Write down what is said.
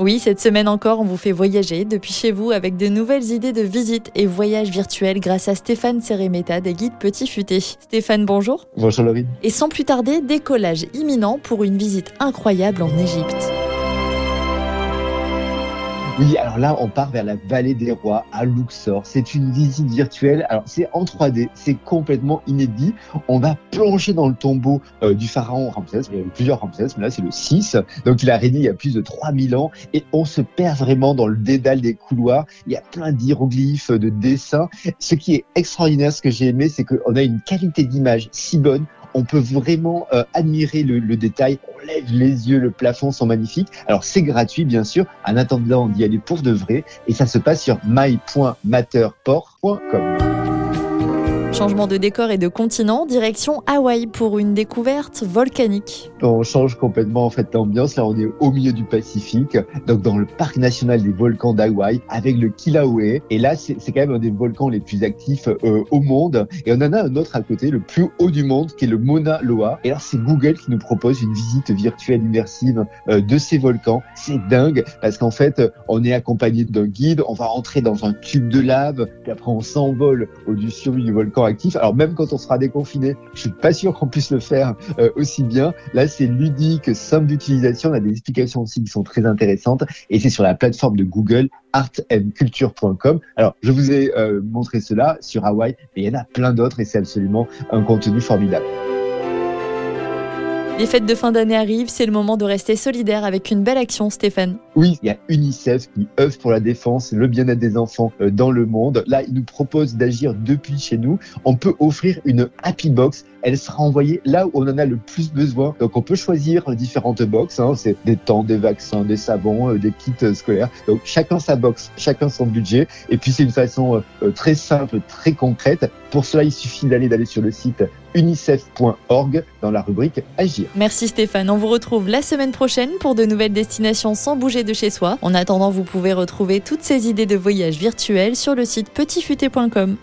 Oui, cette semaine encore, on vous fait voyager depuis chez vous avec de nouvelles idées de visites et voyages virtuels grâce à Stéphane Seremeta des guides Petit Futé. Stéphane, bonjour. Bonjour Laurie. Et sans plus tarder, décollage imminent pour une visite incroyable en Égypte. Oui, alors là, on part vers la vallée des rois à Luxor. C'est une visite virtuelle. Alors, c'est en 3D, c'est complètement inédit. On va plonger dans le tombeau euh, du pharaon Ramsès. Il y a eu plusieurs Ramsès, mais là, c'est le 6. Donc, il a régné il y a plus de 3000 ans et on se perd vraiment dans le dédale des couloirs. Il y a plein d'hiéroglyphes, de dessins. Ce qui est extraordinaire, ce que j'ai aimé, c'est qu'on a une qualité d'image si bonne on peut vraiment euh, admirer le, détail. On lève les yeux, le plafond sont magnifiques. Alors c'est gratuit bien sûr. En attendant d'y aller pour de vrai, et ça se passe sur my.matterport.com. Changement de décor et de continent, direction Hawaï pour une découverte volcanique. On change complètement en fait l'ambiance. Là, on est au milieu du Pacifique, donc dans le parc national des volcans d'Hawaï avec le Kilauea. Et là, c'est quand même un des volcans les plus actifs euh, au monde. Et on en a un autre à côté, le plus haut du monde, qui est le Mauna Loa. Et alors, c'est Google qui nous propose une visite virtuelle immersive euh, de ces volcans. C'est dingue parce qu'en fait, on est accompagné d'un guide. On va rentrer dans un tube de lave, puis après on s'envole au-dessus du volcan actif. Alors même quand on sera déconfiné, je suis pas sûr qu'on puisse le faire euh, aussi bien. Là, c'est ludique, simple d'utilisation. On a des explications aussi qui sont très intéressantes et c'est sur la plateforme de Google artandculture.com. Alors, je vous ai euh, montré cela sur Hawaï, mais il y en a plein d'autres et c'est absolument un contenu formidable. Les fêtes de fin d'année arrivent, c'est le moment de rester solidaire avec une belle action, Stéphane. Oui, il y a UNICEF qui œuvre pour la défense et le bien-être des enfants euh, dans le monde. Là, il nous propose d'agir depuis chez nous. On peut offrir une Happy Box. Elle sera envoyée là où on en a le plus besoin. Donc, on peut choisir différentes boxes. Hein. C'est des temps, des vaccins, des savons, euh, des kits euh, scolaires. Donc, chacun sa box, chacun son budget. Et puis, c'est une façon très simple, très concrète. Pour cela, il suffit d'aller d'aller sur le site unicef.org dans la rubrique Agir. Merci Stéphane. On vous retrouve la semaine prochaine pour de nouvelles destinations sans bouger de chez soi. En attendant, vous pouvez retrouver toutes ces idées de voyage virtuels sur le site petitfuté.com.